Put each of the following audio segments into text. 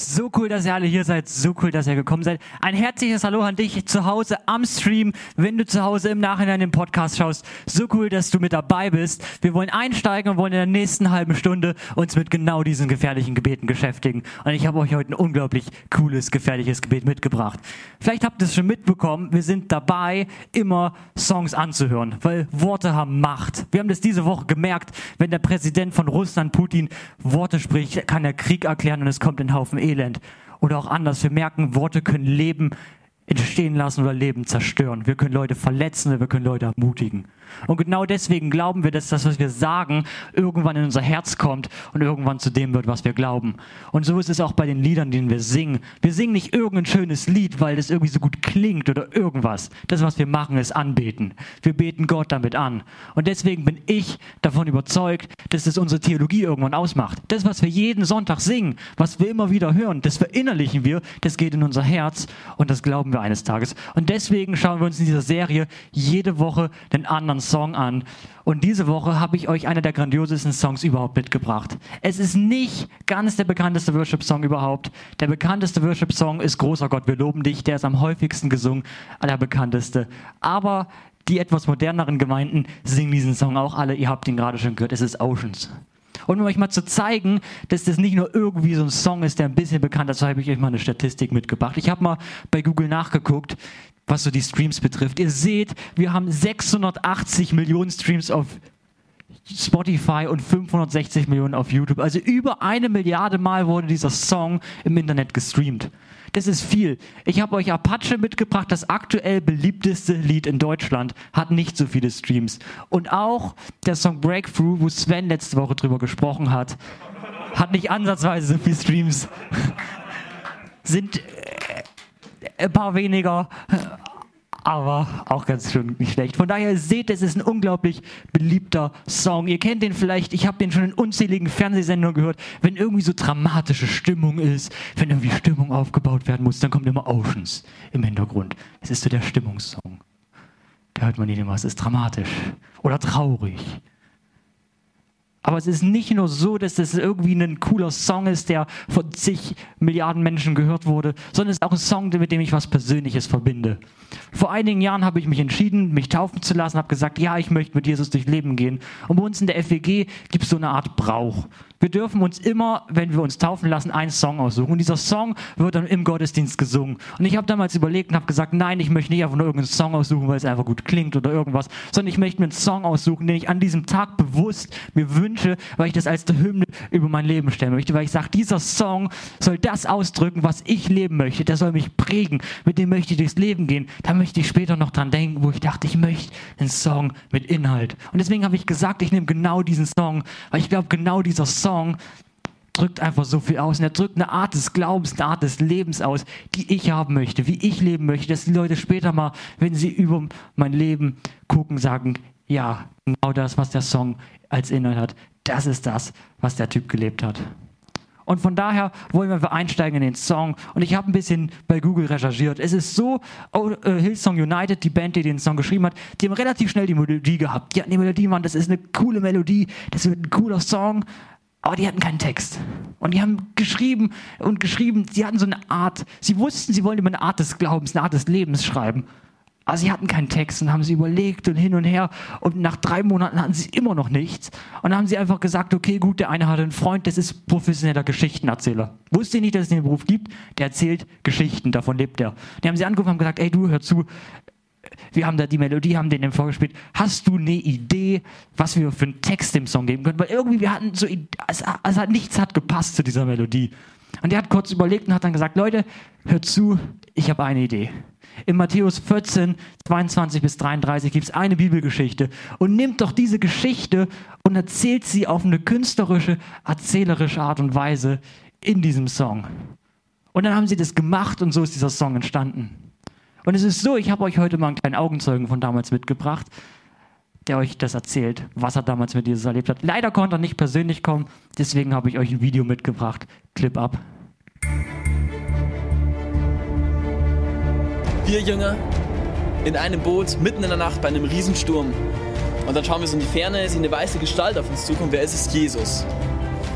So cool, dass ihr alle hier seid. So cool, dass ihr gekommen seid. Ein herzliches Hallo an dich zu Hause am Stream, wenn du zu Hause im Nachhinein den Podcast schaust. So cool, dass du mit dabei bist. Wir wollen einsteigen und wollen in der nächsten halben Stunde uns mit genau diesen gefährlichen Gebeten beschäftigen. Und ich habe euch heute ein unglaublich cooles, gefährliches Gebet mitgebracht. Vielleicht habt ihr es schon mitbekommen. Wir sind dabei, immer Songs anzuhören, weil Worte haben Macht. Wir haben das diese Woche gemerkt, wenn der Präsident von Russland, Putin, Worte spricht, kann er Krieg erklären und es kommt ein Haufen Elend. Oder auch anders, wir merken, Worte können Leben entstehen lassen oder Leben zerstören. Wir können Leute verletzen, wir können Leute ermutigen. Und genau deswegen glauben wir, dass das, was wir sagen, irgendwann in unser Herz kommt und irgendwann zu dem wird, was wir glauben. Und so ist es auch bei den Liedern, denen wir singen. Wir singen nicht irgendein schönes Lied, weil das irgendwie so gut klingt oder irgendwas. Das, was wir machen, ist anbeten. Wir beten Gott damit an. Und deswegen bin ich davon überzeugt, dass es unsere Theologie irgendwann ausmacht. Das, was wir jeden Sonntag singen, was wir immer wieder hören, das verinnerlichen wir, das geht in unser Herz und das glauben wir eines Tages. Und deswegen schauen wir uns in dieser Serie jede Woche den anderen anderen Song an. Und diese Woche habe ich euch einer der grandiosesten Songs überhaupt mitgebracht. Es ist nicht ganz der bekannteste Worship-Song überhaupt. Der bekannteste Worship-Song ist Großer Gott, wir loben dich. Der ist am häufigsten gesungen, der bekannteste. Aber die etwas moderneren Gemeinden singen diesen Song auch alle. Ihr habt ihn gerade schon gehört. Es ist Oceans. Und um euch mal zu zeigen, dass das nicht nur irgendwie so ein Song ist, der ein bisschen bekannt ist, habe ich euch mal eine Statistik mitgebracht. Ich habe mal bei Google nachgeguckt was so die Streams betrifft. Ihr seht, wir haben 680 Millionen Streams auf Spotify und 560 Millionen auf YouTube. Also über eine Milliarde Mal wurde dieser Song im Internet gestreamt. Das ist viel. Ich habe euch Apache mitgebracht, das aktuell beliebteste Lied in Deutschland, hat nicht so viele Streams. Und auch der Song Breakthrough, wo Sven letzte Woche drüber gesprochen hat, hat nicht ansatzweise so viele Streams. Sind ein paar weniger, aber auch ganz schön schlecht. Von daher seht, es ist ein unglaublich beliebter Song. Ihr kennt den vielleicht, ich habe den schon in unzähligen Fernsehsendungen gehört, wenn irgendwie so dramatische Stimmung ist, wenn irgendwie Stimmung aufgebaut werden muss, dann kommt immer Oceans im Hintergrund. Es ist so der Stimmungssong. Da hört man ihn immer, es ist dramatisch oder traurig aber es ist nicht nur so, dass das irgendwie ein cooler Song ist, der von zig Milliarden Menschen gehört wurde, sondern es ist auch ein Song, mit dem ich was Persönliches verbinde. Vor einigen Jahren habe ich mich entschieden, mich taufen zu lassen, habe gesagt, ja, ich möchte mit Jesus durch Leben gehen. Und bei uns in der FWG gibt es so eine Art Brauch. Wir dürfen uns immer, wenn wir uns taufen lassen, einen Song aussuchen. Und dieser Song wird dann im Gottesdienst gesungen. Und ich habe damals überlegt und habe gesagt, nein, ich möchte nicht einfach nur irgendeinen Song aussuchen, weil es einfach gut klingt oder irgendwas, sondern ich möchte mir einen Song aussuchen, den ich an diesem Tag bewusst mir wünsche, weil ich das als der Hymne über mein Leben stellen möchte, weil ich sage, dieser Song soll das ausdrücken, was ich leben möchte. Der soll mich prägen. Mit dem möchte ich durchs Leben gehen. Da möchte ich später noch dran denken, wo ich dachte, ich möchte einen Song mit Inhalt. Und deswegen habe ich gesagt, ich nehme genau diesen Song, weil ich glaube, genau dieser Song Song drückt einfach so viel aus. Und er drückt eine Art des Glaubens, eine Art des Lebens aus, die ich haben möchte, wie ich leben möchte, dass die Leute später mal, wenn sie über mein Leben gucken, sagen, ja, genau das, was der Song als Inhalt hat, das ist das, was der Typ gelebt hat. Und von daher wollen wir einsteigen in den Song. Und ich habe ein bisschen bei Google recherchiert. Es ist so, oh, äh, Hillsong United, die Band, die den Song geschrieben hat, die haben relativ schnell die Melodie gehabt. Die hatten die Melodie, Mann, das ist eine coole Melodie, das wird ein cooler Song aber die hatten keinen Text. Und die haben geschrieben und geschrieben, sie hatten so eine Art, sie wussten, sie wollen über eine Art des Glaubens, eine Art des Lebens schreiben. Aber sie hatten keinen Text und haben sie überlegt und hin und her. Und nach drei Monaten hatten sie immer noch nichts. Und dann haben sie einfach gesagt, okay, gut, der eine hatte einen Freund, das ist professioneller Geschichtenerzähler. Wusste nicht, dass es den Beruf gibt? Der erzählt Geschichten, davon lebt er. Die haben sie angerufen und gesagt, ey, du, hör zu, wir haben da die Melodie, haben den vorgespielt. Hast du eine Idee, was wir für einen Text dem Song geben können? Weil irgendwie wir hatten so, es, es hat nichts hat gepasst zu dieser Melodie. Und er hat kurz überlegt und hat dann gesagt, Leute, hört zu, ich habe eine Idee. In Matthäus 14, 22 bis 33 gibt es eine Bibelgeschichte. Und nimmt doch diese Geschichte und erzählt sie auf eine künstlerische, erzählerische Art und Weise in diesem Song. Und dann haben sie das gemacht und so ist dieser Song entstanden. Und es ist so, ich habe euch heute mal einen kleinen Augenzeugen von damals mitgebracht, der euch das erzählt, was er damals mit Jesus erlebt hat. Leider konnte er nicht persönlich kommen, deswegen habe ich euch ein Video mitgebracht. Clip ab. Wir Jünger in einem Boot mitten in der Nacht bei einem Riesensturm. Und dann schauen wir so in die Ferne, sehen eine weiße Gestalt auf uns zukommen. Wer ist es? Jesus.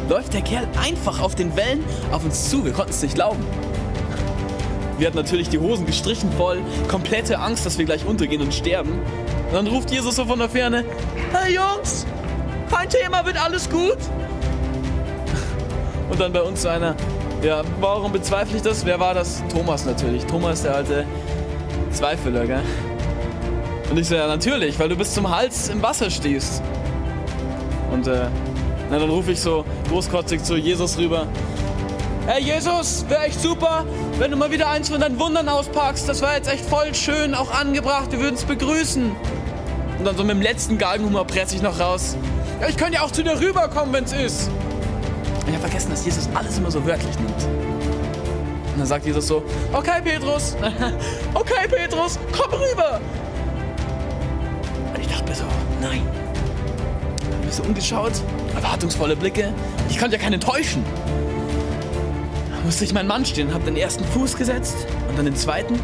läuft der Kerl einfach auf den Wellen auf uns zu. Wir konnten es nicht glauben. Wir hatten natürlich die Hosen gestrichen voll, komplette Angst, dass wir gleich untergehen und sterben. Und dann ruft Jesus so von der Ferne, hey Jungs, kein Thema, wird alles gut. Und dann bei uns so einer, ja, warum bezweifle ich das? Wer war das? Thomas natürlich. Thomas, der alte Zweifeler, gell? Und ich so, ja, natürlich, weil du bis zum Hals im Wasser stehst. Und äh, na, dann rufe ich so großkotzig zu Jesus rüber. Hey Jesus, wäre echt super, wenn du mal wieder eins von deinen Wundern auspackst. Das war jetzt echt voll schön, auch angebracht. Wir würden es begrüßen. Und dann so mit dem letzten Galgenhumor presse ich noch raus. Ja, ich könnte ja auch zu dir rüberkommen, wenn es ist. Und ich habe vergessen, dass Jesus alles immer so wörtlich nimmt. Und dann sagt Jesus so, okay Petrus, okay Petrus, komm rüber. Und ich dachte mir so, nein. Ich habe so umgeschaut, erwartungsvolle Blicke. Ich konnte ja keinen täuschen. Musste ich meinen Mann stehen, habe den ersten Fuß gesetzt und dann den zweiten.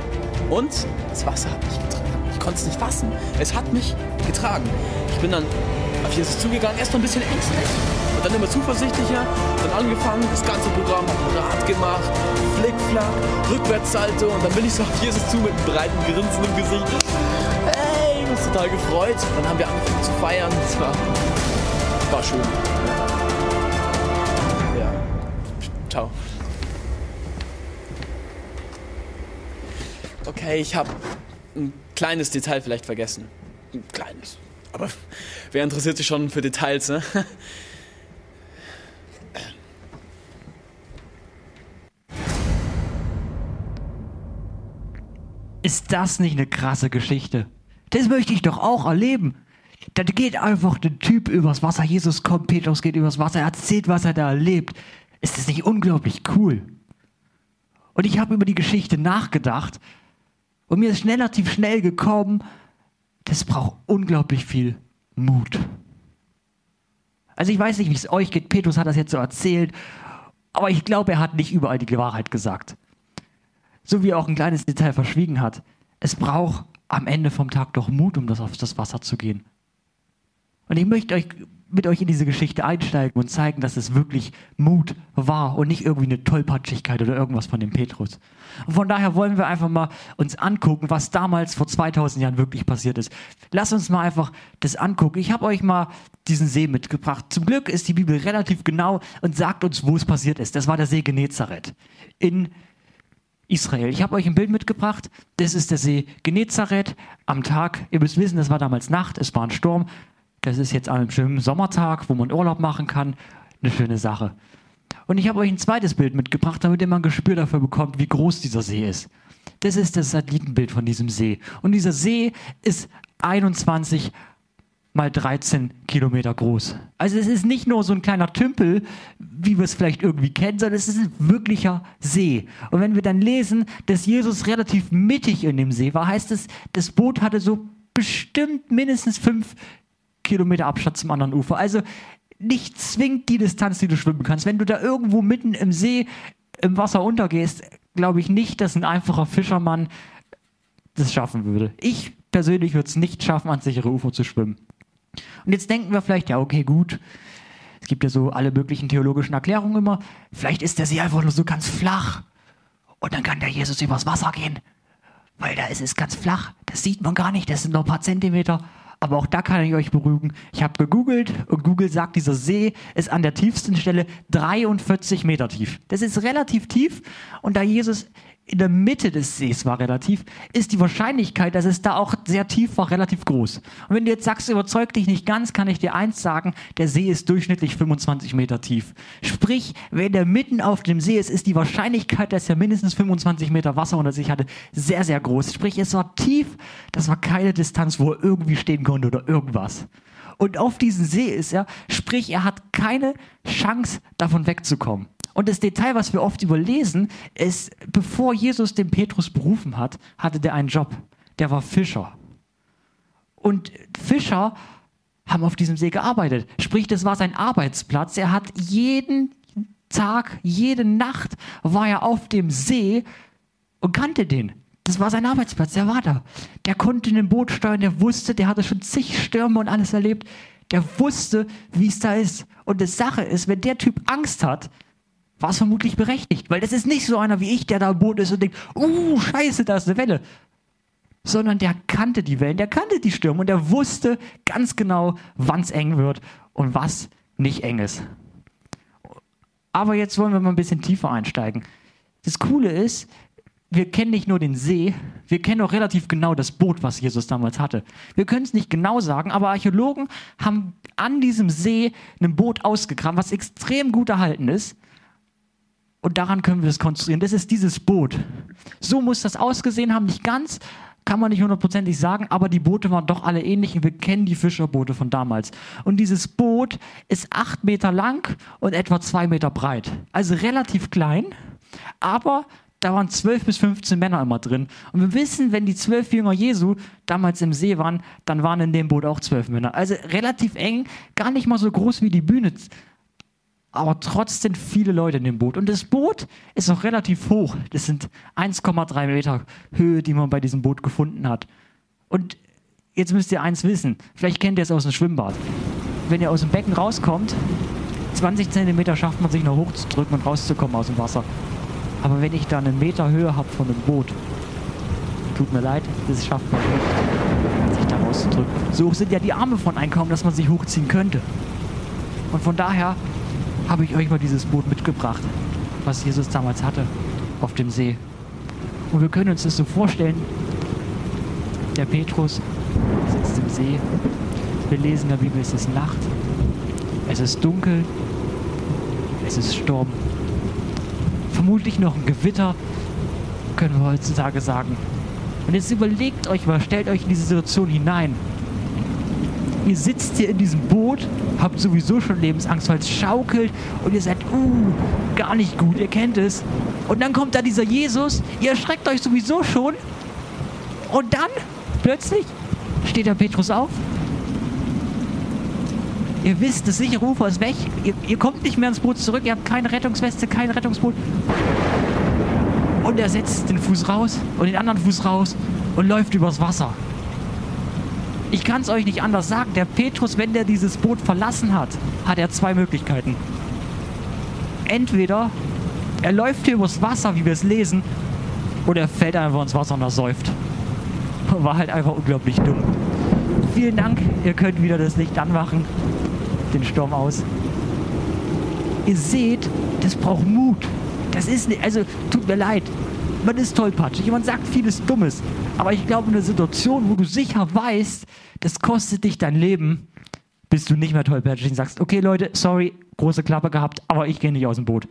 Und das Wasser hat mich getragen. Ich konnte es nicht fassen. Es hat mich getragen. Ich bin dann auf Jesus zugegangen, erst noch ein bisschen ängstlich und dann immer zuversichtlicher. Dann angefangen, das ganze Programm, Rad gemacht, Flickflack, Rückwärtssalto und dann bin ich so auf Jesus zu mit einem breiten Grinsen im Gesicht. Hey, ich bin total gefreut. Dann haben wir angefangen zu feiern. Das war, war schön. Ja. Ciao. Okay, ich habe ein kleines Detail vielleicht vergessen. Ein kleines. Aber wer interessiert sich schon für Details, ne? Ist das nicht eine krasse Geschichte? Das möchte ich doch auch erleben. Da geht einfach der Typ übers Wasser. Jesus kommt, Petrus geht übers Wasser, er erzählt, was er da erlebt. Ist das nicht unglaublich cool? Und ich habe über die Geschichte nachgedacht und mir ist relativ schnell gekommen, das braucht unglaublich viel Mut. Also ich weiß nicht, wie es euch geht. Petrus hat das jetzt so erzählt, aber ich glaube, er hat nicht überall die Wahrheit gesagt. So wie er auch ein kleines Detail verschwiegen hat. Es braucht am Ende vom Tag doch Mut, um das auf das Wasser zu gehen. Und ich möchte euch mit euch in diese Geschichte einsteigen und zeigen, dass es wirklich Mut war und nicht irgendwie eine Tollpatschigkeit oder irgendwas von dem Petrus. Und von daher wollen wir einfach mal uns angucken, was damals vor 2000 Jahren wirklich passiert ist. Lass uns mal einfach das angucken. Ich habe euch mal diesen See mitgebracht. Zum Glück ist die Bibel relativ genau und sagt uns, wo es passiert ist. Das war der See Genezareth in Israel. Ich habe euch ein Bild mitgebracht. Das ist der See Genezareth am Tag. Ihr müsst wissen, das war damals Nacht, es war ein Sturm. Das ist jetzt an einem schönen Sommertag, wo man Urlaub machen kann. Eine schöne Sache. Und ich habe euch ein zweites Bild mitgebracht, damit ihr mal ein Gespür dafür bekommt, wie groß dieser See ist. Das ist das Satellitenbild von diesem See. Und dieser See ist 21 mal 13 Kilometer groß. Also es ist nicht nur so ein kleiner Tümpel, wie wir es vielleicht irgendwie kennen, sondern es ist ein wirklicher See. Und wenn wir dann lesen, dass Jesus relativ mittig in dem See war, heißt es, das Boot hatte so bestimmt mindestens fünf Kilometer Abstand zum anderen Ufer. Also nicht zwingend die Distanz, die du schwimmen kannst. Wenn du da irgendwo mitten im See im Wasser untergehst, glaube ich nicht, dass ein einfacher Fischermann das schaffen würde. Ich persönlich würde es nicht schaffen, ans sichere Ufer zu schwimmen. Und jetzt denken wir vielleicht, ja, okay, gut. Es gibt ja so alle möglichen theologischen Erklärungen immer. Vielleicht ist der See einfach nur so ganz flach. Und dann kann der Jesus übers Wasser gehen. Weil da ist es ganz flach. Das sieht man gar nicht. Das sind nur ein paar Zentimeter. Aber auch da kann ich euch beruhigen. Ich habe gegoogelt und Google sagt, dieser See ist an der tiefsten Stelle 43 Meter tief. Das ist relativ tief. Und da Jesus in der Mitte des Sees war relativ, ist die Wahrscheinlichkeit, dass es da auch sehr tief war, relativ groß. Und wenn du jetzt sagst, überzeugt dich nicht ganz, kann ich dir eins sagen, der See ist durchschnittlich 25 Meter tief. Sprich, wenn der mitten auf dem See ist, ist die Wahrscheinlichkeit, dass er mindestens 25 Meter Wasser unter sich hatte, sehr, sehr groß. Sprich, es war tief, das war keine Distanz, wo er irgendwie stehen konnte oder irgendwas. Und auf diesem See ist er, sprich, er hat keine Chance, davon wegzukommen. Und das Detail, was wir oft überlesen, ist, bevor Jesus den Petrus berufen hat, hatte der einen Job. Der war Fischer. Und Fischer haben auf diesem See gearbeitet. Sprich, das war sein Arbeitsplatz. Er hat jeden Tag, jede Nacht war er auf dem See und kannte den. Das war sein Arbeitsplatz, der war da. Der konnte in ein Boot steuern, der wusste, der hatte schon zig Stürme und alles erlebt. Der wusste, wie es da ist. Und die Sache ist, wenn der Typ Angst hat, war es vermutlich berechtigt. Weil das ist nicht so einer wie ich, der da im Boot ist und denkt, uh, scheiße, da ist eine Welle. Sondern der kannte die Wellen, der kannte die Stürme und der wusste ganz genau, wann es eng wird und was nicht eng ist. Aber jetzt wollen wir mal ein bisschen tiefer einsteigen. Das Coole ist, wir kennen nicht nur den See, wir kennen auch relativ genau das Boot, was Jesus damals hatte. Wir können es nicht genau sagen, aber Archäologen haben an diesem See ein Boot ausgegraben, was extrem gut erhalten ist. Und daran können wir das konstruieren. Das ist dieses Boot. So muss das ausgesehen haben, nicht ganz, kann man nicht hundertprozentig sagen, aber die Boote waren doch alle ähnlich und wir kennen die Fischerboote von damals. Und dieses Boot ist acht Meter lang und etwa zwei Meter breit. Also relativ klein, aber da waren zwölf bis 15 Männer immer drin. Und wir wissen, wenn die zwölf Jünger Jesu damals im See waren, dann waren in dem Boot auch zwölf Männer. Also relativ eng, gar nicht mal so groß wie die Bühne, aber trotzdem viele Leute in dem Boot. Und das Boot ist auch relativ hoch. Das sind 1,3 Meter Höhe, die man bei diesem Boot gefunden hat. Und jetzt müsst ihr eins wissen, vielleicht kennt ihr es aus dem Schwimmbad. Wenn ihr aus dem Becken rauskommt, 20 Zentimeter schafft man sich noch hochzudrücken und rauszukommen aus dem Wasser. Aber wenn ich da einen Meter Höhe habe von einem Boot, tut mir leid, das schafft man nicht, sich da rauszudrücken. So hoch sind ja die Arme von Einkommen, dass man sich hochziehen könnte. Und von daher habe ich euch mal dieses Boot mitgebracht, was Jesus damals hatte auf dem See. Und wir können uns das so vorstellen, der Petrus sitzt im See. Wir lesen in der Bibel, es ist Nacht, es ist dunkel, es ist Sturm vermutlich noch ein Gewitter, können wir heutzutage sagen. Und jetzt überlegt euch mal, stellt euch in diese Situation hinein. Ihr sitzt hier in diesem Boot, habt sowieso schon Lebensangst, weil es schaukelt und ihr seid, uh, gar nicht gut, ihr kennt es. Und dann kommt da dieser Jesus, ihr erschreckt euch sowieso schon. Und dann, plötzlich, steht der Petrus auf Ihr wisst, das sichere Ufer ist weg. Ihr, ihr, kommt nicht mehr ins Boot zurück. Ihr habt keine Rettungsweste, kein Rettungsboot. Und er setzt den Fuß raus und den anderen Fuß raus und läuft übers Wasser. Ich kann es euch nicht anders sagen. Der Petrus, wenn der dieses Boot verlassen hat, hat er zwei Möglichkeiten. Entweder er läuft hier übers Wasser, wie wir es lesen, oder er fällt einfach ins Wasser und er säuft. War halt einfach unglaublich dumm. Vielen Dank, ihr könnt wieder das Licht anmachen den Sturm aus. Ihr seht, das braucht Mut. Das ist nicht, also tut mir leid. Man ist tollpatschig, man sagt vieles Dummes. Aber ich glaube, in einer Situation, wo du sicher weißt, das kostet dich dein Leben, bist du nicht mehr tollpatschig und sagst, okay Leute, sorry, große Klappe gehabt, aber ich gehe nicht aus dem Boot.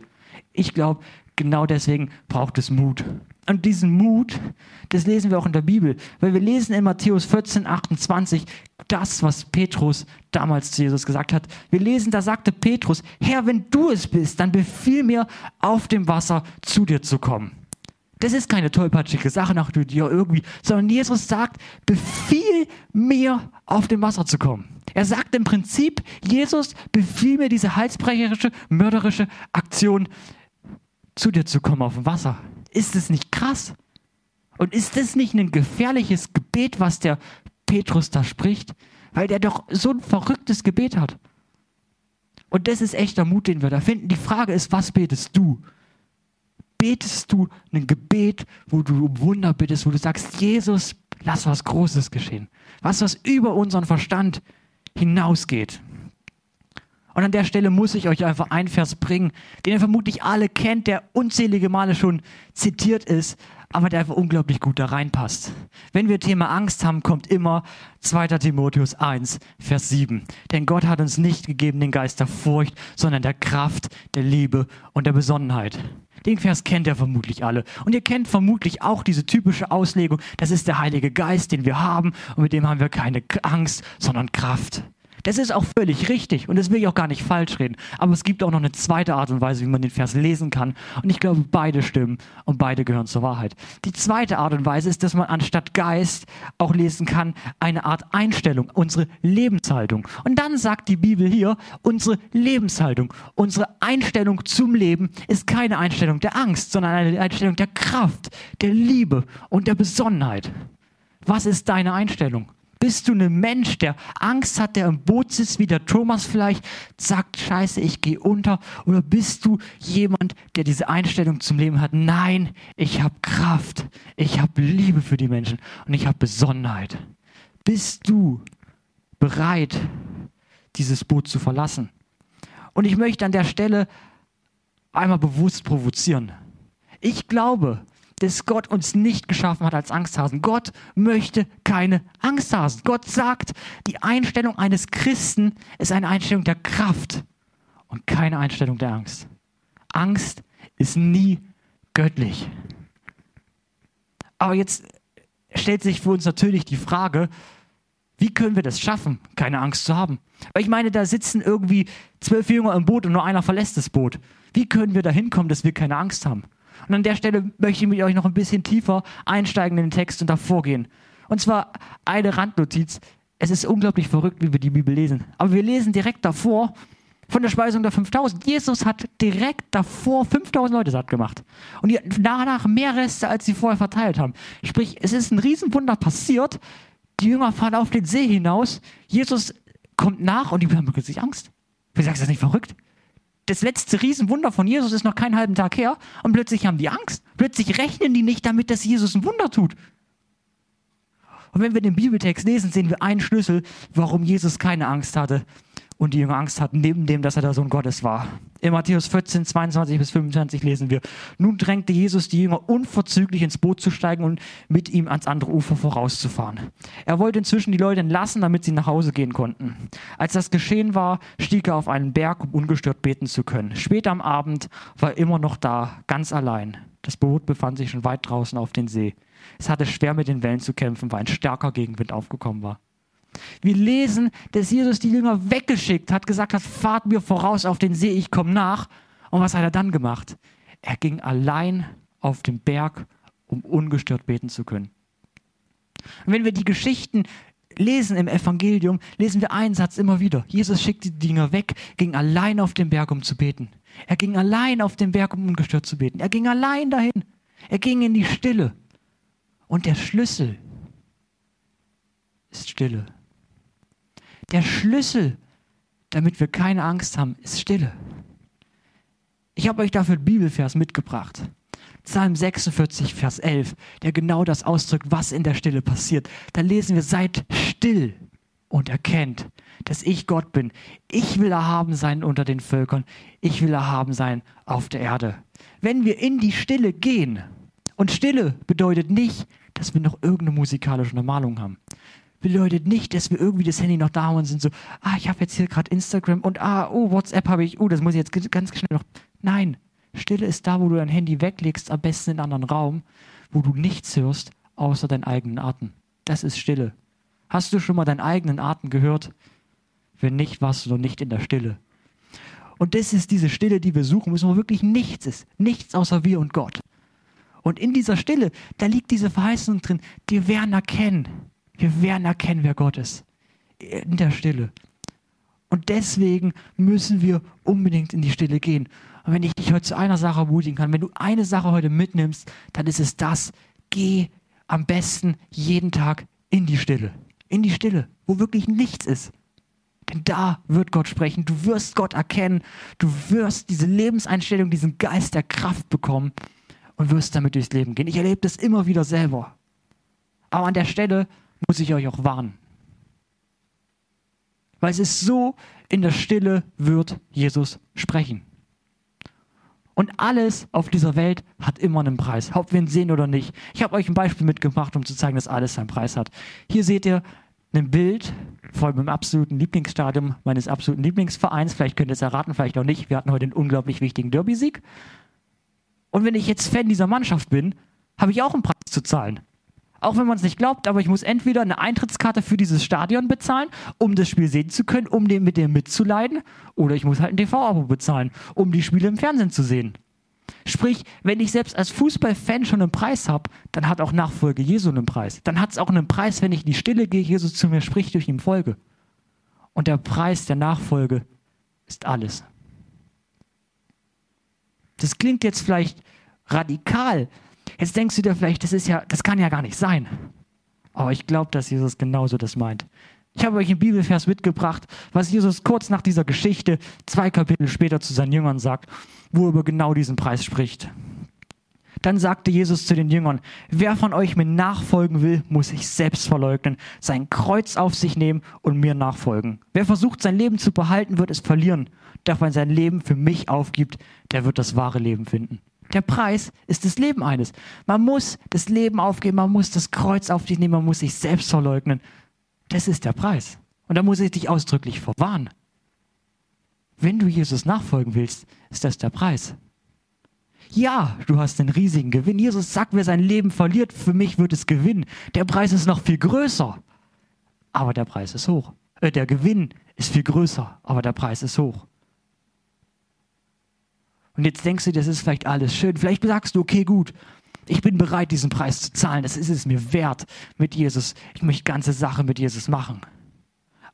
Ich glaube, genau deswegen braucht es Mut. Und diesen Mut, das lesen wir auch in der Bibel, weil wir lesen in Matthäus 14, 28 das, was Petrus damals zu Jesus gesagt hat. Wir lesen, da sagte Petrus, Herr, wenn du es bist, dann befiehl mir, auf dem Wasser zu dir zu kommen. Das ist keine tollpatschige Sache nach dir irgendwie, sondern Jesus sagt, befiehl mir, auf dem Wasser zu kommen. Er sagt im Prinzip, Jesus, befiehl mir diese halsbrecherische, mörderische Aktion, zu dir zu kommen auf dem Wasser. Ist es nicht krass? Und ist das nicht ein gefährliches Gebet, was der Petrus da spricht? Weil der doch so ein verrücktes Gebet hat. Und das ist echter Mut, den wir da finden. Die Frage ist, was betest du? Betest du ein Gebet, wo du um Wunder bittest, wo du sagst, Jesus, lass was Großes geschehen. Was, was über unseren Verstand hinausgeht. Und an der Stelle muss ich euch einfach einen Vers bringen, den ihr vermutlich alle kennt, der unzählige Male schon zitiert ist, aber der einfach unglaublich gut da reinpasst. Wenn wir Thema Angst haben, kommt immer 2. Timotheus 1, Vers 7. Denn Gott hat uns nicht gegeben den Geist der Furcht, sondern der Kraft, der Liebe und der Besonnenheit. Den Vers kennt ihr vermutlich alle. Und ihr kennt vermutlich auch diese typische Auslegung, das ist der Heilige Geist, den wir haben und mit dem haben wir keine Angst, sondern Kraft. Das ist auch völlig richtig und das will ich auch gar nicht falsch reden. Aber es gibt auch noch eine zweite Art und Weise, wie man den Vers lesen kann. Und ich glaube, beide stimmen und beide gehören zur Wahrheit. Die zweite Art und Weise ist, dass man anstatt Geist auch lesen kann, eine Art Einstellung, unsere Lebenshaltung. Und dann sagt die Bibel hier, unsere Lebenshaltung, unsere Einstellung zum Leben ist keine Einstellung der Angst, sondern eine Einstellung der Kraft, der Liebe und der Besonnenheit. Was ist deine Einstellung? Bist du ein Mensch, der Angst hat, der im Boot sitzt, wie der Thomas vielleicht, sagt, scheiße, ich gehe unter? Oder bist du jemand, der diese Einstellung zum Leben hat? Nein, ich habe Kraft, ich habe Liebe für die Menschen und ich habe Besonnenheit. Bist du bereit, dieses Boot zu verlassen? Und ich möchte an der Stelle einmal bewusst provozieren. Ich glaube, dass Gott uns nicht geschaffen hat als Angsthasen. Gott möchte keine Angsthasen. Gott sagt, die Einstellung eines Christen ist eine Einstellung der Kraft und keine Einstellung der Angst. Angst ist nie göttlich. Aber jetzt stellt sich für uns natürlich die Frage, wie können wir das schaffen, keine Angst zu haben? Weil ich meine, da sitzen irgendwie zwölf Jünger im Boot und nur einer verlässt das Boot. Wie können wir da hinkommen, dass wir keine Angst haben? Und an der Stelle möchte ich mit euch noch ein bisschen tiefer einsteigen in den Text und davor gehen. Und zwar eine Randnotiz. Es ist unglaublich verrückt, wie wir die Bibel lesen. Aber wir lesen direkt davor von der Speisung der 5000. Jesus hat direkt davor 5000 Leute satt gemacht. Und danach mehr Reste, als sie vorher verteilt haben. Sprich, es ist ein Riesenwunder passiert. Die Jünger fahren auf den See hinaus. Jesus kommt nach und die haben plötzlich Angst. Wie sagst du das nicht verrückt? Das letzte Riesenwunder von Jesus ist noch keinen halben Tag her und plötzlich haben die Angst. Plötzlich rechnen die nicht damit, dass Jesus ein Wunder tut. Und wenn wir den Bibeltext lesen, sehen wir einen Schlüssel, warum Jesus keine Angst hatte und die Jünger Angst hatten, neben dem, dass er der Sohn Gottes war. In Matthäus 14, 22 bis 25 lesen wir, nun drängte Jesus die Jünger unverzüglich ins Boot zu steigen und mit ihm ans andere Ufer vorauszufahren. Er wollte inzwischen die Leute entlassen, damit sie nach Hause gehen konnten. Als das geschehen war, stieg er auf einen Berg, um ungestört beten zu können. Später am Abend war er immer noch da, ganz allein. Das Boot befand sich schon weit draußen auf den See. Es hatte schwer mit den Wellen zu kämpfen, weil ein starker Gegenwind aufgekommen war. Wir lesen, dass Jesus die Jünger weggeschickt hat, gesagt hat, fahrt mir voraus auf den See, ich komme nach. Und was hat er dann gemacht? Er ging allein auf den Berg, um ungestört beten zu können. Und wenn wir die Geschichten lesen im Evangelium, lesen wir einen Satz immer wieder. Jesus schickte die Jünger weg, ging allein auf den Berg, um zu beten. Er ging allein auf den Berg, um ungestört zu beten. Er ging allein dahin. Er ging in die Stille. Und der Schlüssel ist Stille. Der Schlüssel, damit wir keine Angst haben, ist Stille. Ich habe euch dafür einen Bibelvers mitgebracht. Psalm 46, Vers 11, der genau das ausdrückt, was in der Stille passiert. Da lesen wir, seid still und erkennt, dass ich Gott bin. Ich will erhaben sein unter den Völkern. Ich will erhaben sein auf der Erde. Wenn wir in die Stille gehen, und Stille bedeutet nicht, dass wir noch irgendeine musikalische Normalung haben bedeutet nicht, dass wir irgendwie das Handy noch da haben und sind so, ah, ich habe jetzt hier gerade Instagram und ah, oh, WhatsApp habe ich, oh, das muss ich jetzt ganz schnell noch. Nein, Stille ist da, wo du dein Handy weglegst, am besten in einen anderen Raum, wo du nichts hörst, außer deinen eigenen Atem. Das ist Stille. Hast du schon mal deinen eigenen Atem gehört? Wenn nicht, warst du noch nicht in der Stille. Und das ist diese Stille, die wir suchen müssen, wo wirklich nichts ist. Nichts außer wir und Gott. Und in dieser Stille, da liegt diese Verheißung drin, wir werden erkennen, wir werden erkennen, wer Gott ist. In der Stille. Und deswegen müssen wir unbedingt in die Stille gehen. Und wenn ich dich heute zu einer Sache ermutigen kann, wenn du eine Sache heute mitnimmst, dann ist es das, geh am besten jeden Tag in die Stille. In die Stille, wo wirklich nichts ist. Denn da wird Gott sprechen. Du wirst Gott erkennen. Du wirst diese Lebenseinstellung, diesen Geist der Kraft bekommen und wirst damit durchs Leben gehen. Ich erlebe das immer wieder selber. Aber an der Stelle muss ich euch auch warnen. Weil es ist so, in der Stille wird Jesus sprechen. Und alles auf dieser Welt hat immer einen Preis, ob wir ihn sehen oder nicht. Ich habe euch ein Beispiel mitgebracht, um zu zeigen, dass alles seinen Preis hat. Hier seht ihr ein Bild von meinem absoluten Lieblingsstadion meines absoluten Lieblingsvereins. Vielleicht könnt ihr es erraten, vielleicht auch nicht. Wir hatten heute einen unglaublich wichtigen Derby-Sieg. Und wenn ich jetzt Fan dieser Mannschaft bin, habe ich auch einen Preis zu zahlen. Auch wenn man es nicht glaubt, aber ich muss entweder eine Eintrittskarte für dieses Stadion bezahlen, um das Spiel sehen zu können, um dem, mit dem mitzuleiden, oder ich muss halt ein TV-Abo bezahlen, um die Spiele im Fernsehen zu sehen. Sprich, wenn ich selbst als Fußballfan schon einen Preis habe, dann hat auch Nachfolge Jesu einen Preis. Dann hat es auch einen Preis, wenn ich in die Stille gehe, Jesus zu mir spricht, durch ihm folge. Und der Preis der Nachfolge ist alles. Das klingt jetzt vielleicht radikal, Jetzt denkst du dir vielleicht, das ist ja, das kann ja gar nicht sein. Aber ich glaube, dass Jesus genauso das meint. Ich habe euch einen Bibelvers mitgebracht, was Jesus kurz nach dieser Geschichte, zwei Kapitel später zu seinen Jüngern sagt, wo er über genau diesen Preis spricht. Dann sagte Jesus zu den Jüngern, wer von euch mir nachfolgen will, muss sich selbst verleugnen, sein Kreuz auf sich nehmen und mir nachfolgen. Wer versucht, sein Leben zu behalten, wird es verlieren. Doch wenn sein Leben für mich aufgibt, der wird das wahre Leben finden. Der Preis ist das Leben eines. Man muss das Leben aufgeben, man muss das Kreuz auf sich nehmen, man muss sich selbst verleugnen. Das ist der Preis. Und da muss ich dich ausdrücklich verwarnen. Wenn du Jesus nachfolgen willst, ist das der Preis. Ja, du hast einen riesigen Gewinn. Jesus sagt, wer sein Leben verliert, für mich wird es gewinnen. Der Preis ist noch viel größer. Aber der Preis ist hoch. Äh, der Gewinn ist viel größer, aber der Preis ist hoch. Und jetzt denkst du, das ist vielleicht alles schön. Vielleicht sagst du, okay, gut, ich bin bereit, diesen Preis zu zahlen. Das ist es mir wert mit Jesus. Ich möchte ganze Sache mit Jesus machen.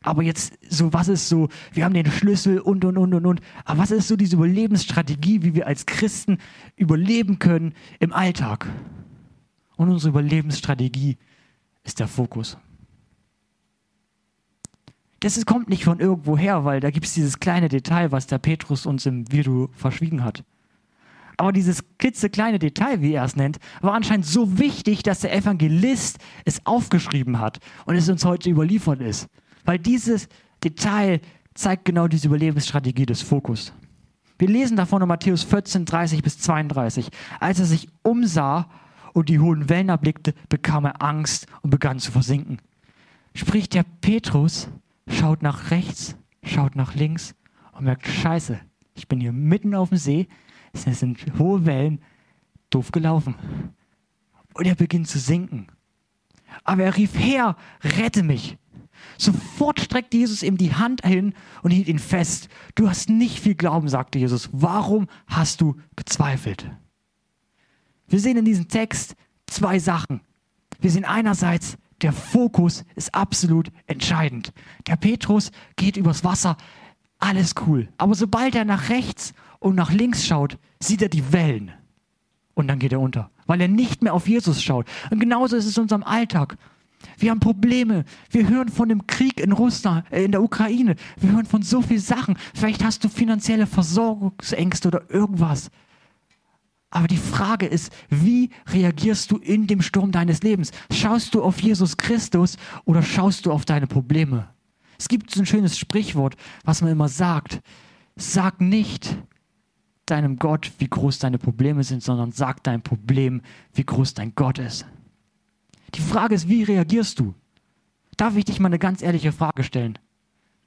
Aber jetzt, so, was ist so, wir haben den Schlüssel und, und, und, und, und. Aber was ist so diese Überlebensstrategie, wie wir als Christen überleben können im Alltag? Und unsere Überlebensstrategie ist der Fokus. Das ist, kommt nicht von irgendwo her, weil da gibt es dieses kleine Detail, was der Petrus uns im Video verschwiegen hat. Aber dieses klitzekleine Detail, wie er es nennt, war anscheinend so wichtig, dass der Evangelist es aufgeschrieben hat und es uns heute überliefert ist. Weil dieses Detail zeigt genau diese Überlebensstrategie des Fokus. Wir lesen davon in Matthäus 14, 30 bis 32. Als er sich umsah und die hohen Wellen erblickte, bekam er Angst und begann zu versinken. Spricht der Petrus, schaut nach rechts, schaut nach links und merkt, scheiße, ich bin hier mitten auf dem See, es sind hohe Wellen, doof gelaufen. Und er beginnt zu sinken. Aber er rief her, rette mich. Sofort streckte Jesus ihm die Hand hin und hielt ihn fest. Du hast nicht viel Glauben, sagte Jesus. Warum hast du gezweifelt? Wir sehen in diesem Text zwei Sachen. Wir sehen einerseits, der Fokus ist absolut entscheidend. Der Petrus geht übers Wasser, alles cool. Aber sobald er nach rechts und nach links schaut, sieht er die Wellen. Und dann geht er unter, weil er nicht mehr auf Jesus schaut. Und genauso ist es in unserem Alltag. Wir haben Probleme. Wir hören von dem Krieg in Russland, äh, in der Ukraine. Wir hören von so vielen Sachen. Vielleicht hast du finanzielle Versorgungsängste oder irgendwas. Aber die Frage ist, wie reagierst du in dem Sturm deines Lebens? Schaust du auf Jesus Christus oder schaust du auf deine Probleme? Es gibt so ein schönes Sprichwort, was man immer sagt. Sag nicht deinem Gott, wie groß deine Probleme sind, sondern sag dein Problem, wie groß dein Gott ist. Die Frage ist, wie reagierst du? Darf ich dich mal eine ganz ehrliche Frage stellen?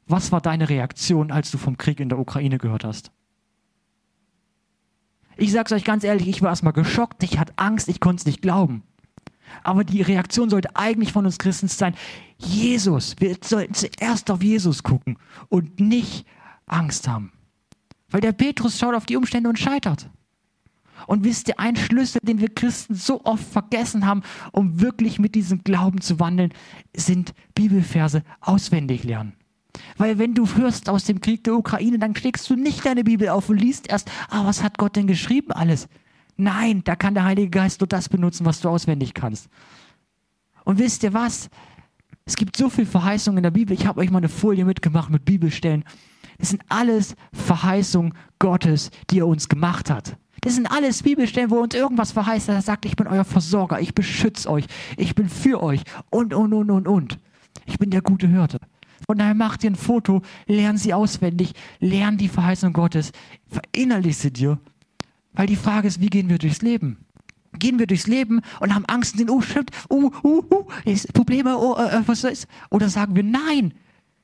Was war deine Reaktion, als du vom Krieg in der Ukraine gehört hast? Ich sage es euch ganz ehrlich, ich war erstmal geschockt, ich hatte Angst, ich konnte es nicht glauben. Aber die Reaktion sollte eigentlich von uns Christen sein, Jesus, wir sollten zuerst auf Jesus gucken und nicht Angst haben. Weil der Petrus schaut auf die Umstände und scheitert. Und wisst ihr, ein Schlüssel, den wir Christen so oft vergessen haben, um wirklich mit diesem Glauben zu wandeln, sind Bibelverse auswendig lernen. Weil wenn du hörst aus dem Krieg der Ukraine, dann schlägst du nicht deine Bibel auf und liest erst, ah, was hat Gott denn geschrieben alles? Nein, da kann der Heilige Geist nur das benutzen, was du auswendig kannst. Und wisst ihr was? Es gibt so viele Verheißungen in der Bibel. Ich habe euch mal eine Folie mitgemacht mit Bibelstellen. Das sind alles Verheißungen Gottes, die er uns gemacht hat. Das sind alles Bibelstellen, wo uns irgendwas verheißt. Er sagt, ich bin euer Versorger, ich beschütze euch, ich bin für euch und, und, und, und, und. Ich bin der gute Hirte. Von daher macht dir ein Foto, lern sie auswendig, lern die Verheißung Gottes, verinnerlich sie dir. Weil die Frage ist, wie gehen wir durchs Leben? Gehen wir durchs Leben und haben Angst und sind, oh, shit, oh, oh, oh, ist Probleme, oh, äh, was ist? Oder sagen wir, nein,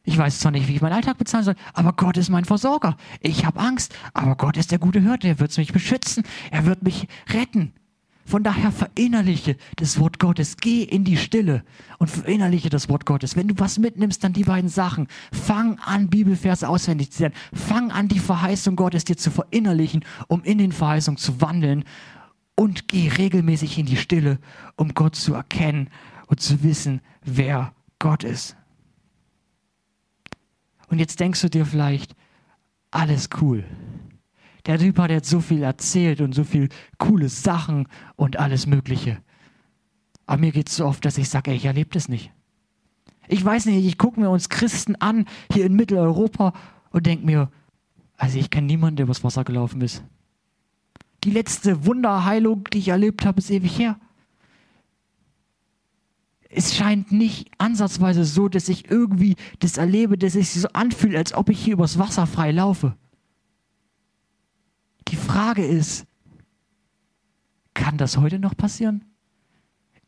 ich weiß zwar nicht, wie ich meinen Alltag bezahlen soll, aber Gott ist mein Versorger. Ich habe Angst, aber Gott ist der gute Hirte. Er wird mich beschützen. Er wird mich retten. Von daher verinnerliche das Wort Gottes. Geh in die Stille und verinnerliche das Wort Gottes. Wenn du was mitnimmst, dann die beiden Sachen. Fang an, Bibelverse auswendig zu lernen. Fang an, die Verheißung Gottes dir zu verinnerlichen, um in den Verheißungen zu wandeln. Und geh regelmäßig in die Stille, um Gott zu erkennen und zu wissen, wer Gott ist. Und jetzt denkst du dir vielleicht, alles cool. Der Typ hat jetzt so viel erzählt und so viel coole Sachen und alles Mögliche. Aber mir geht es so oft, dass ich sage, ich erlebe das nicht. Ich weiß nicht, ich gucke mir uns Christen an, hier in Mitteleuropa, und denke mir, also ich kenne niemanden, der übers Wasser gelaufen ist. Die letzte Wunderheilung, die ich erlebt habe, ist ewig her. Es scheint nicht ansatzweise so, dass ich irgendwie das erlebe, dass es sich so anfühlt, als ob ich hier übers Wasser frei laufe. Die Frage ist, kann das heute noch passieren?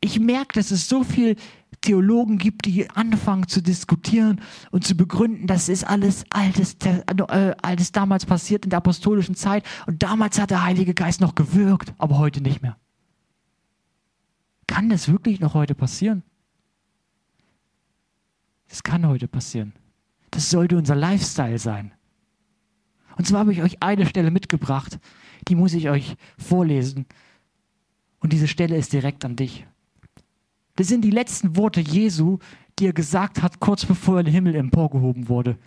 Ich merke, dass es so viel Theologen gibt, die anfangen zu diskutieren und zu begründen, das ist alles altes, äh, altes damals passiert in der apostolischen Zeit und damals hat der Heilige Geist noch gewirkt, aber heute nicht mehr. Kann das wirklich noch heute passieren? Das kann heute passieren. Das sollte unser Lifestyle sein. Und zwar habe ich euch eine Stelle mitgebracht, die muss ich euch vorlesen. Und diese Stelle ist direkt an dich. Das sind die letzten Worte Jesu, die er gesagt hat, kurz bevor er in den Himmel emporgehoben wurde.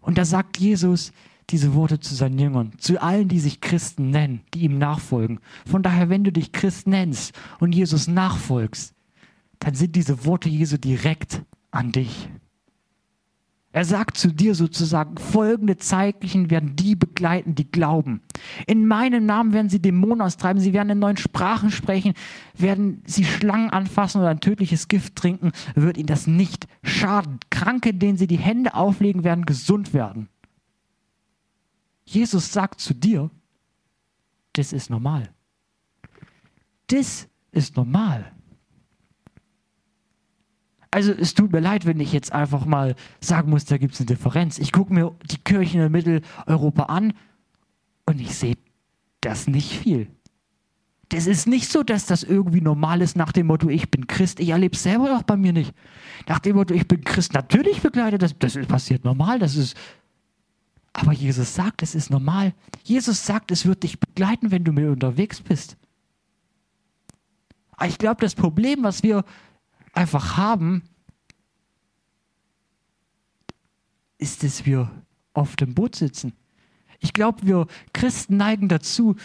Und da sagt Jesus diese Worte zu seinen Jüngern, zu allen, die sich Christen nennen, die ihm nachfolgen. Von daher, wenn du dich Christ nennst und Jesus nachfolgst, dann sind diese Worte Jesu direkt an dich. Er sagt zu dir sozusagen, folgende Zeichen werden die begleiten, die glauben. In meinem Namen werden sie Dämonen austreiben, sie werden in neuen Sprachen sprechen, werden sie Schlangen anfassen oder ein tödliches Gift trinken, wird ihnen das nicht schaden. Kranke, denen sie die Hände auflegen, werden gesund werden. Jesus sagt zu dir, das ist normal. Das ist normal. Also es tut mir leid, wenn ich jetzt einfach mal sagen muss, da gibt es eine Differenz. Ich gucke mir die Kirchen in Mitteleuropa an und ich sehe das nicht viel. Das ist nicht so, dass das irgendwie normal ist nach dem Motto, ich bin Christ. Ich erlebe es selber auch bei mir nicht. Nach dem Motto, ich bin Christ, natürlich begleitet das, das passiert normal, das ist. Aber Jesus sagt, es ist normal. Jesus sagt, es wird dich begleiten, wenn du mit unterwegs bist. ich glaube, das Problem, was wir einfach haben, ist, dass wir auf dem Boot sitzen. Ich glaube, wir Christen neigen dazu,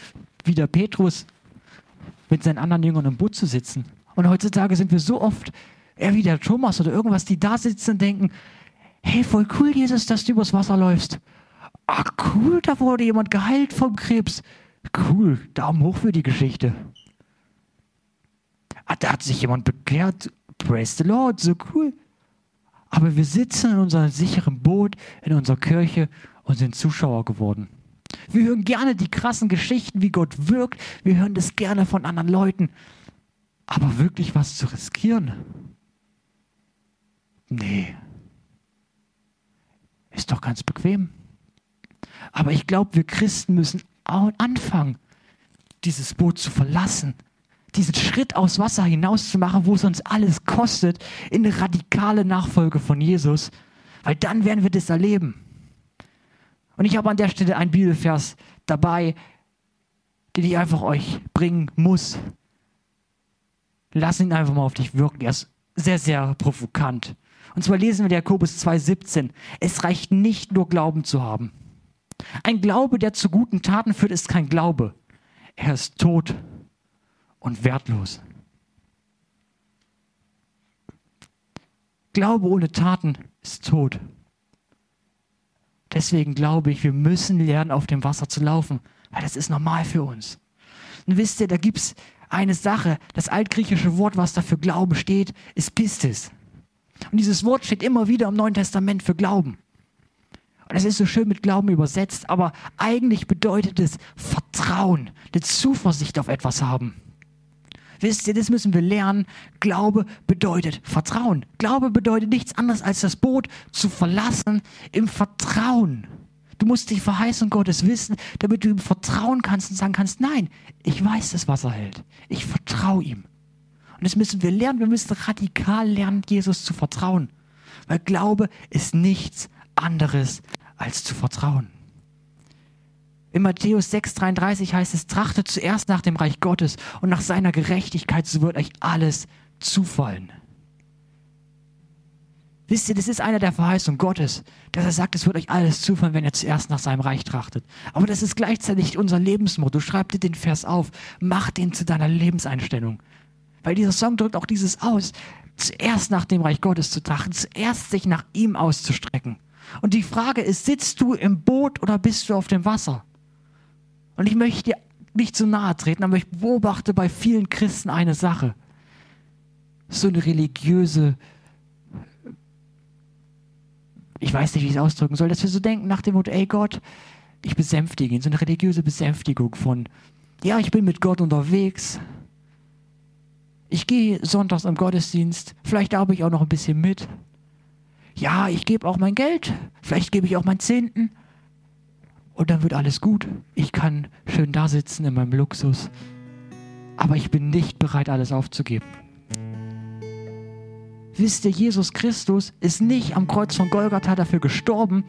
wie der Petrus mit seinen anderen Jüngern im Boot zu sitzen. Und heutzutage sind wir so oft, eher wie der Thomas oder irgendwas, die da sitzen und denken, hey, voll cool, Jesus, dass du übers Wasser läufst. Ah, cool, da wurde jemand geheilt vom Krebs. Cool, Daumen hoch für die Geschichte. Ah, da hat sich jemand bekehrt. Praise the Lord, so cool. Aber wir sitzen in unserem sicheren Boot, in unserer Kirche und sind Zuschauer geworden. Wir hören gerne die krassen Geschichten, wie Gott wirkt. Wir hören das gerne von anderen Leuten. Aber wirklich was zu riskieren? Nee. Ist doch ganz bequem. Aber ich glaube, wir Christen müssen anfangen, dieses Boot zu verlassen diesen Schritt aus Wasser hinaus zu machen, wo es uns alles kostet, in eine radikale Nachfolge von Jesus, weil dann werden wir das erleben. Und ich habe an der Stelle einen Bibelvers dabei, den ich einfach euch bringen muss. Lass ihn einfach mal auf dich wirken. Er ist sehr, sehr provokant. Und zwar lesen wir Jakobus 2,17. Es reicht nicht nur Glauben zu haben. Ein Glaube, der zu guten Taten führt, ist kein Glaube. Er ist tot und wertlos. Glaube ohne Taten ist tot. Deswegen glaube ich, wir müssen lernen, auf dem Wasser zu laufen, weil das ist normal für uns. Und wisst ihr, da gibt es eine Sache, das altgriechische Wort, was da für Glauben steht, ist Pistis. Und dieses Wort steht immer wieder im Neuen Testament für Glauben. Und es ist so schön mit Glauben übersetzt, aber eigentlich bedeutet es Vertrauen, eine Zuversicht auf etwas haben. Wisst ihr, das müssen wir lernen. Glaube bedeutet Vertrauen. Glaube bedeutet nichts anderes als das Boot zu verlassen im Vertrauen. Du musst die Verheißung Gottes wissen, damit du ihm vertrauen kannst und sagen kannst, nein, ich weiß das, was er hält. Ich vertraue ihm. Und das müssen wir lernen. Wir müssen radikal lernen, Jesus zu vertrauen. Weil Glaube ist nichts anderes als zu vertrauen. In Matthäus 6,33 heißt es, trachtet zuerst nach dem Reich Gottes und nach seiner Gerechtigkeit, so wird euch alles zufallen. Wisst ihr, das ist einer der Verheißungen Gottes, dass er sagt, es wird euch alles zufallen, wenn ihr zuerst nach seinem Reich trachtet. Aber das ist gleichzeitig unser Lebensmotto. Schreib dir den Vers auf, mach den zu deiner Lebenseinstellung. Weil dieser Song drückt auch dieses aus, zuerst nach dem Reich Gottes zu trachten, zuerst sich nach ihm auszustrecken. Und die Frage ist, sitzt du im Boot oder bist du auf dem Wasser? Und ich möchte dir nicht zu nahe treten, aber ich beobachte bei vielen Christen eine Sache. So eine religiöse, ich weiß nicht, wie ich es ausdrücken soll, dass wir so denken nach dem Motto, ey Gott, ich besänftige ihn, so eine religiöse Besänftigung von, ja, ich bin mit Gott unterwegs, ich gehe sonntags im Gottesdienst, vielleicht darf ich auch noch ein bisschen mit. Ja, ich gebe auch mein Geld, vielleicht gebe ich auch meinen Zehnten. Und dann wird alles gut. Ich kann schön da sitzen in meinem Luxus. Aber ich bin nicht bereit, alles aufzugeben. Wisst ihr, Jesus Christus ist nicht am Kreuz von Golgatha dafür gestorben,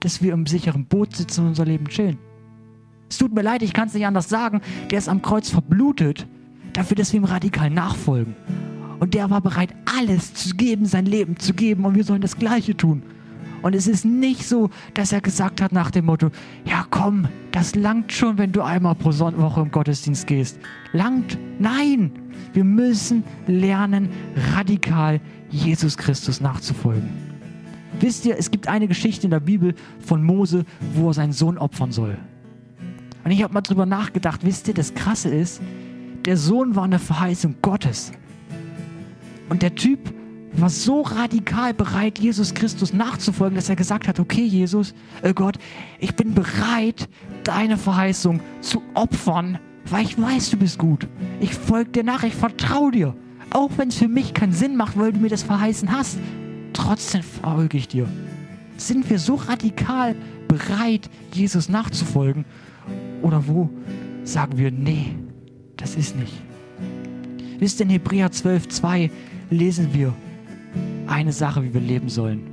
dass wir im sicheren Boot sitzen und unser Leben chillen. Es tut mir leid, ich kann es nicht anders sagen. Der ist am Kreuz verblutet, dafür, dass wir ihm radikal nachfolgen. Und der war bereit, alles zu geben, sein Leben zu geben. Und wir sollen das Gleiche tun. Und es ist nicht so, dass er gesagt hat nach dem Motto, ja komm, das langt schon, wenn du einmal pro Woche im Gottesdienst gehst. Langt? Nein! Wir müssen lernen, radikal Jesus Christus nachzufolgen. Wisst ihr, es gibt eine Geschichte in der Bibel von Mose, wo er seinen Sohn opfern soll. Und ich habe mal drüber nachgedacht, wisst ihr, das Krasse ist, der Sohn war eine Verheißung Gottes. Und der Typ war so radikal bereit, Jesus Christus nachzufolgen, dass er gesagt hat, okay Jesus, äh Gott, ich bin bereit, deine Verheißung zu opfern, weil ich weiß, du bist gut. Ich folge dir nach, ich vertraue dir. Auch wenn es für mich keinen Sinn macht, weil du mir das verheißen hast, trotzdem folge ich dir. Sind wir so radikal bereit, Jesus nachzufolgen? Oder wo sagen wir, nee, das ist nicht. Wisst ihr, in Hebräer 12, 2 lesen wir eine Sache, wie wir leben sollen.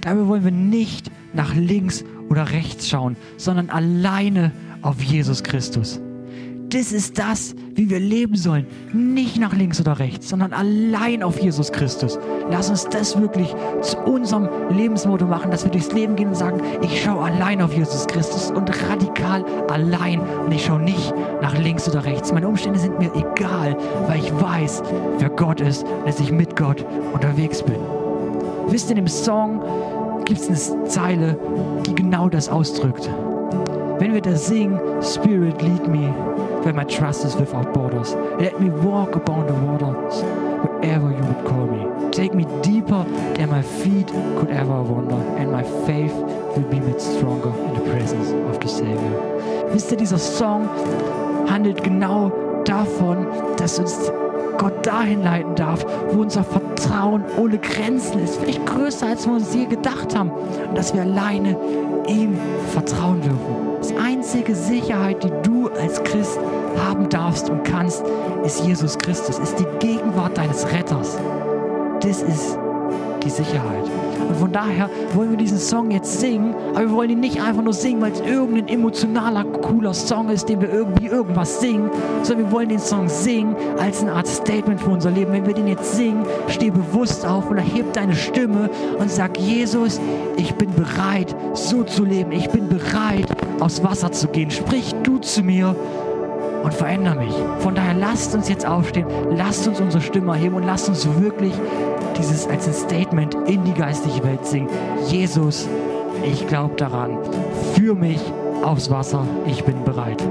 Dabei wollen wir nicht nach links oder rechts schauen, sondern alleine auf Jesus Christus. Das ist das, wie wir leben sollen. Nicht nach links oder rechts, sondern allein auf Jesus Christus. Lass uns das wirklich zu unserem Lebensmotto machen, dass wir durchs Leben gehen und sagen, ich schaue allein auf Jesus Christus und radikal allein. Und ich schaue nicht nach links oder rechts. Meine Umstände sind mir egal, weil ich weiß, wer Gott ist und dass ich mit Gott unterwegs bin. Wisst ihr, in dem Song gibt es eine Zeile, die genau das ausdrückt. Wenn wir das singen, Spirit lead me, where my trust is without borders. Let me walk upon the waters, wherever you would call me. Take me deeper than my feet could ever wander, and my faith will be made stronger in the presence of the Savior. Wisst ihr, dieser Song handelt genau davon, dass uns Gott dahin leiten darf, wo unser Vertrauen ohne Grenzen ist, vielleicht größer, als wir uns je gedacht haben, und dass wir alleine ihm vertrauen dürfen. Die einzige Sicherheit, die du als Christ haben darfst und kannst, ist Jesus Christus, ist die Gegenwart deines Retters. Das ist die Sicherheit. Und von daher wollen wir diesen Song jetzt singen, aber wir wollen ihn nicht einfach nur singen, weil es irgendein emotionaler, cooler Song ist, den wir irgendwie irgendwas singen, sondern wir wollen den Song singen als eine Art Statement für unser Leben. Wenn wir den jetzt singen, steh bewusst auf und erheb deine Stimme und sag, Jesus, ich bin bereit, so zu leben. Ich bin bereit, aufs Wasser zu gehen. Sprich du zu mir und verändere mich. Von daher lasst uns jetzt aufstehen, lasst uns unsere Stimme erheben und lasst uns wirklich dieses als ein Statement in die geistliche Welt singen. Jesus, ich glaube daran. Führ mich aufs Wasser, ich bin bereit.